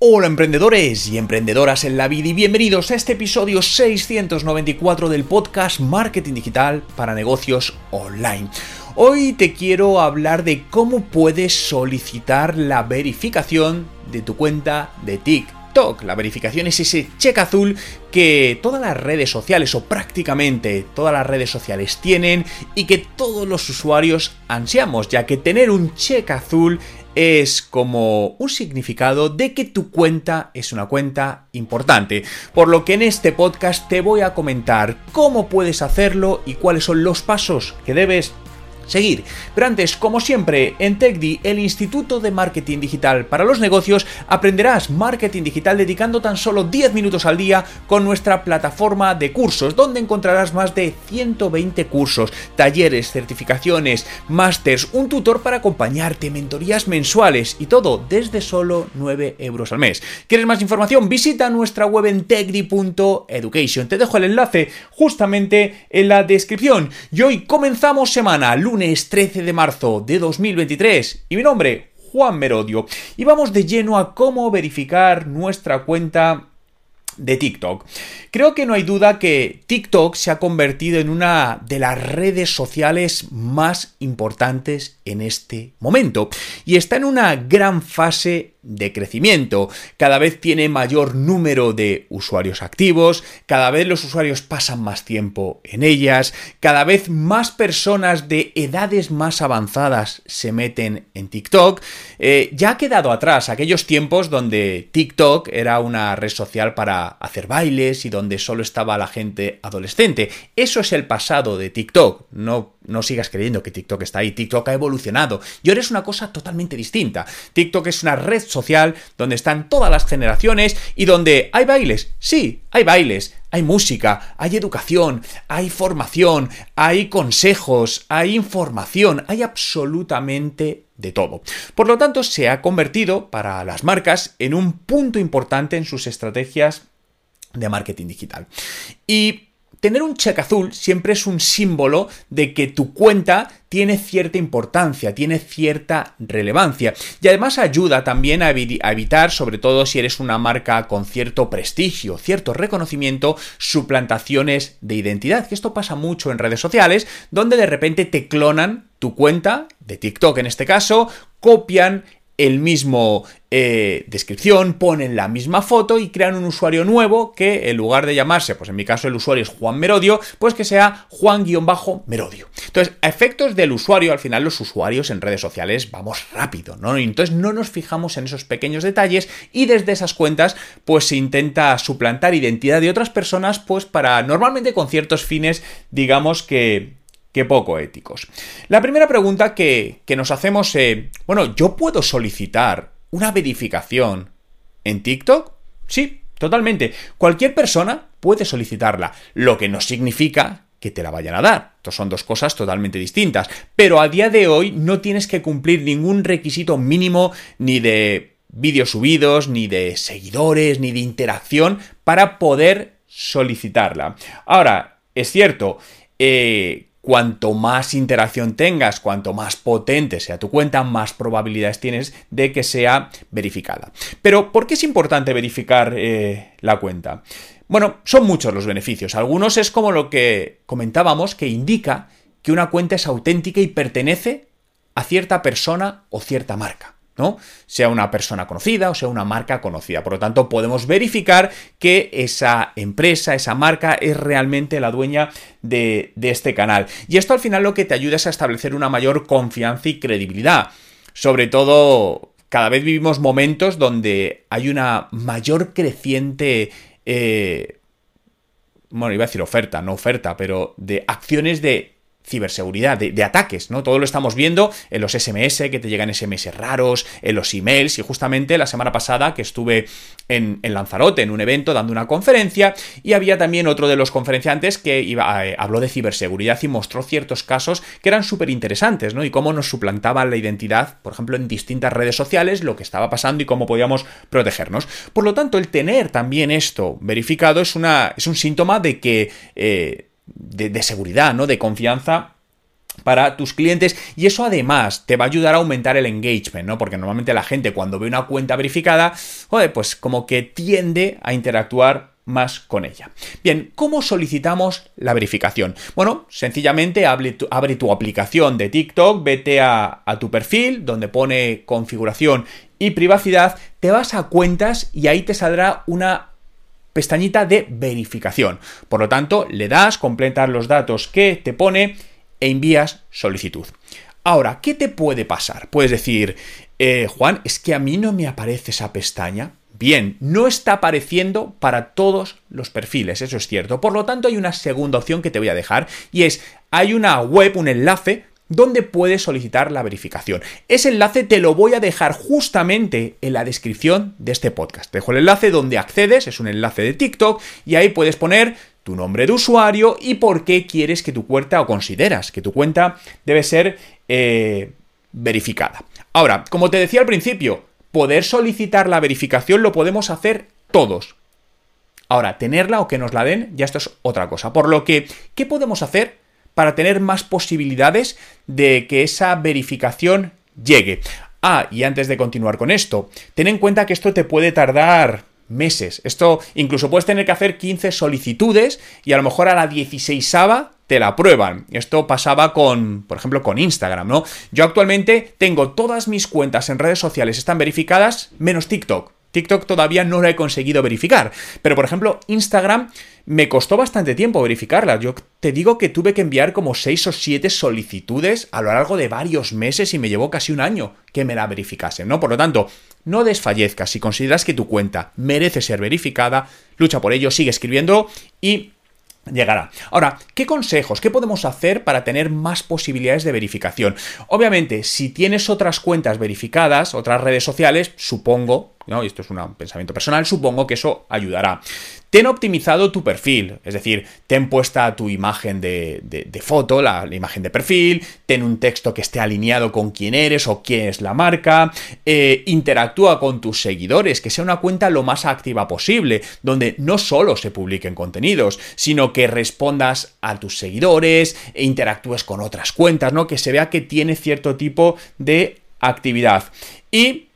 Hola emprendedores y emprendedoras en la vida y bienvenidos a este episodio 694 del podcast Marketing Digital para Negocios Online. Hoy te quiero hablar de cómo puedes solicitar la verificación de tu cuenta de TikTok. La verificación es ese cheque azul que todas las redes sociales o prácticamente todas las redes sociales tienen y que todos los usuarios ansiamos, ya que tener un cheque azul es como un significado de que tu cuenta es una cuenta importante. Por lo que en este podcast te voy a comentar cómo puedes hacerlo y cuáles son los pasos que debes seguir. Pero antes, como siempre, en TechDi, el Instituto de Marketing Digital para los Negocios, aprenderás marketing digital dedicando tan solo 10 minutos al día con nuestra plataforma de cursos, donde encontrarás más de 120 cursos, talleres, certificaciones, másters, un tutor para acompañarte, mentorías mensuales y todo desde solo 9 euros al mes. ¿Quieres más información? Visita nuestra web en techdi.education. Te dejo el enlace justamente en la descripción. Y hoy comenzamos semana, lunes 13 de marzo de 2023 y mi nombre, Juan Merodio. Y vamos de lleno a cómo verificar nuestra cuenta de TikTok. Creo que no hay duda que TikTok se ha convertido en una de las redes sociales más importantes en este momento y está en una gran fase de crecimiento. Cada vez tiene mayor número de usuarios activos, cada vez los usuarios pasan más tiempo en ellas, cada vez más personas de edades más avanzadas se meten en TikTok. Eh, ya ha quedado atrás aquellos tiempos donde TikTok era una red social para hacer bailes y donde solo estaba la gente adolescente. Eso es el pasado de TikTok. No, no sigas creyendo que TikTok está ahí. TikTok ha evolucionado y ahora es una cosa totalmente distinta. TikTok es una red social donde están todas las generaciones y donde hay bailes. Sí, hay bailes. Hay música, hay educación, hay formación, hay consejos, hay información, hay absolutamente de todo. Por lo tanto, se ha convertido para las marcas en un punto importante en sus estrategias de marketing digital. Y tener un cheque azul siempre es un símbolo de que tu cuenta tiene cierta importancia, tiene cierta relevancia. Y además ayuda también a, evitar, sobre todo si eres una marca con cierto prestigio, cierto reconocimiento, suplantaciones de identidad, que esto pasa mucho en redes sociales, donde de repente te clonan tu cuenta, de TikTok en este caso, copian el mismo eh, descripción, ponen la misma foto y crean un usuario nuevo que en lugar de llamarse, pues en mi caso el usuario es Juan Merodio, pues que sea Juan-Merodio. Entonces, a efectos del usuario, al final los usuarios en redes sociales vamos rápido, ¿no? entonces no nos fijamos en esos pequeños detalles y desde esas cuentas pues se intenta suplantar identidad de otras personas pues para normalmente con ciertos fines digamos que que poco éticos. La primera pregunta que, nos hacemos es, bueno, ¿yo puedo solicitar una verificación en TikTok? Sí, totalmente. Cualquier persona puede solicitarla, lo que no significa que te la vayan a dar. Estos son dos cosas totalmente distintas. Pero a día de hoy no tienes que cumplir ningún requisito mínimo ni de vídeos subidos, ni de seguidores, ni de interacción para poder solicitarla. Ahora, es cierto, eh, cuanto más interacción tengas, cuanto más potente sea tu cuenta, más probabilidades tienes de que sea verificada. Pero, ¿por qué es importante verificar eh, la cuenta? Bueno, son muchos los beneficios. Algunos es como lo que comentábamos, que indica que una cuenta es auténtica y pertenece a cierta persona o cierta marca. ¿No? Sea una persona conocida o sea una marca conocida. Por lo tanto, podemos verificar que esa empresa, esa marca es realmente la dueña de, este canal. Y esto al final lo que te ayuda es a establecer una mayor confianza y credibilidad. Sobre todo, cada vez vivimos momentos donde hay una mayor creciente... Eh, bueno, iba a decir oferta, no oferta, pero de acciones de ciberseguridad, de, ataques, ¿no? Todo lo estamos viendo en los SMS, que te llegan SMS raros, en los emails, y justamente la semana pasada que estuve en, Lanzarote, en un evento, dando una conferencia, y había también otro de los conferenciantes que iba, eh, habló de ciberseguridad y mostró ciertos casos que eran súper interesantes, ¿no? Y cómo nos suplantaban la identidad, por ejemplo, en distintas redes sociales, lo que estaba pasando y cómo podíamos protegernos. Por lo tanto, el tener también esto verificado es, una, es un síntoma de que... Eh, de, seguridad, ¿no? De confianza para tus clientes y eso además te va a ayudar a aumentar el engagement, ¿no? Porque normalmente la gente cuando ve una cuenta verificada, joder, pues como que tiende a interactuar más con ella. Bien, ¿cómo solicitamos la verificación? Bueno, sencillamente abre tu, aplicación de TikTok, vete a, a tu perfil donde pone configuración y privacidad, te vas a cuentas y ahí te saldrá una pestañita de verificación. Por lo tanto, le das, completas los datos que te pone e envías solicitud. Ahora, ¿qué te puede pasar? Puedes decir, eh, Juan, es que a mí no me aparece esa pestaña. Bien, no está apareciendo para todos los perfiles, eso es cierto. Por lo tanto, hay una segunda opción que te voy a dejar y es, hay una web, un enlace donde puedes solicitar la verificación. Ese enlace te lo voy a dejar justamente en la descripción de este podcast. Te dejo el enlace donde accedes, es un enlace de TikTok, y ahí puedes poner tu nombre de usuario y por qué quieres que tu cuenta o consideras que tu cuenta debe ser eh, verificada. Ahora, como te decía al principio, poder solicitar la verificación lo podemos hacer todos. Ahora, tenerla o que nos la den, ya esto es otra cosa. Por lo que, ¿qué podemos hacer? Para tener más posibilidades de que esa verificación llegue. Ah, y antes de continuar con esto, ten en cuenta que esto te puede tardar meses. Esto incluso puedes tener que hacer 15 solicitudes y a lo mejor a la 16 te la aprueban. Esto pasaba con, por ejemplo, con Instagram, ¿no? Yo actualmente tengo todas mis cuentas en redes sociales están verificadas menos TikTok. TikTok todavía no lo he conseguido verificar. Pero, por ejemplo, Instagram me costó bastante tiempo verificarla. Yo te digo que tuve que enviar como 6 o 7 solicitudes a lo largo de varios meses y me llevó casi un año que me la verificasen, ¿no? Por lo tanto, no desfallezcas. Si consideras que tu cuenta merece ser verificada, lucha por ello, sigue escribiendo y llegará. Ahora, ¿qué consejos, qué podemos hacer para tener más posibilidades de verificación? Obviamente, si tienes otras cuentas verificadas, otras redes sociales, supongo, ¿no? y esto es un pensamiento personal, supongo que eso ayudará. Ten optimizado tu perfil, es decir, ten puesta tu imagen de, foto, la, imagen de perfil, ten un texto que esté alineado con quién eres o quién es la marca, eh, interactúa con tus seguidores, que sea una cuenta lo más activa posible, donde no solo se publiquen contenidos, sino que respondas a tus seguidores e interactúes con otras cuentas, ¿no? Que se vea que tiene cierto tipo de actividad. Y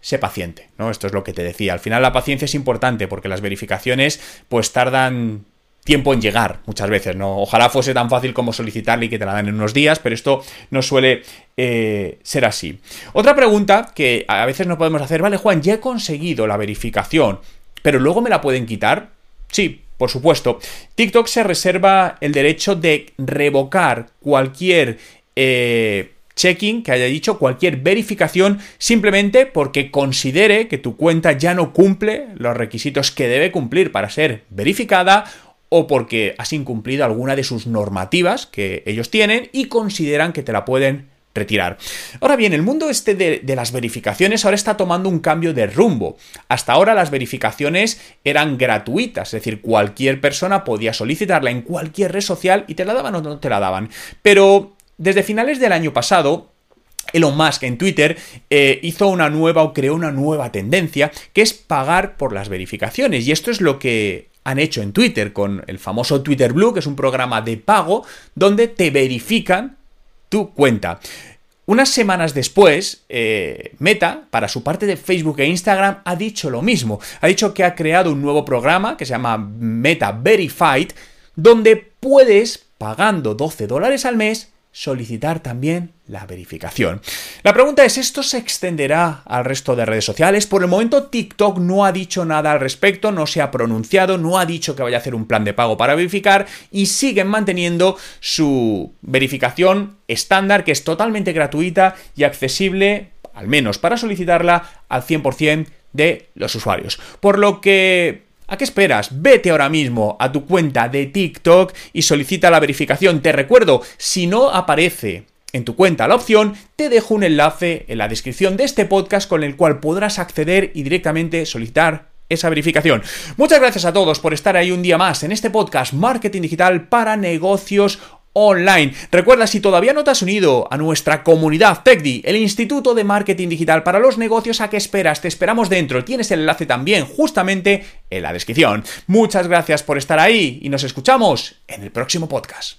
sé paciente, ¿no? Esto es lo que te decía. Al final la paciencia es importante porque las verificaciones pues tardan tiempo en llegar muchas veces, ¿no? Ojalá fuese tan fácil como solicitarle y que te la dan en unos días, pero esto no suele eh, ser así. Otra pregunta que a veces no podemos hacer, vale Juan, ya he conseguido la verificación, pero luego me la pueden quitar. Sí, por supuesto. TikTok se reserva el derecho de revocar cualquier... Eh, checking que haya dicho cualquier verificación simplemente porque considere que tu cuenta ya no cumple los requisitos que debe cumplir para ser verificada o porque has incumplido alguna de sus normativas que ellos tienen y consideran que te la pueden retirar. Ahora bien, el mundo este de, de, las verificaciones ahora está tomando un cambio de rumbo. Hasta ahora las verificaciones eran gratuitas, es decir, cualquier persona podía solicitarla en cualquier red social y te la daban o no te la daban. Pero desde finales del año pasado, Elon Musk en Twitter eh, hizo una nueva o creó una nueva tendencia que es pagar por las verificaciones. Y esto es lo que han hecho en Twitter con el famoso Twitter Blue, que es un programa de pago donde te verifican tu cuenta. Unas semanas después, eh, Meta, para su parte de Facebook e Instagram, ha dicho lo mismo. Ha dicho que ha creado un nuevo programa que se llama Meta Verified, donde puedes, pagando 12 dólares al mes, solicitar también la verificación. La pregunta es, ¿esto se extenderá al resto de redes sociales? Por el momento TikTok no ha dicho nada al respecto, no se ha pronunciado, no ha dicho que vaya a hacer un plan de pago para verificar y siguen manteniendo su verificación estándar que es totalmente gratuita y accesible, al menos para solicitarla, al 100% de los usuarios. Por lo que ¿A qué esperas? Vete ahora mismo a tu cuenta de TikTok y solicita la verificación. Te recuerdo, si no aparece en tu cuenta la opción, te dejo un enlace en la descripción de este podcast con el cual podrás acceder y directamente solicitar esa verificación. Muchas gracias a todos por estar ahí un día más en este podcast Marketing Digital para negocios Recuerda, si todavía no te has unido a nuestra comunidad TechDi, el Instituto de Marketing Digital para los Negocios, ¿a qué esperas? Te esperamos dentro. Tienes el enlace también justamente en la descripción. Muchas gracias por estar ahí y nos escuchamos en el próximo podcast.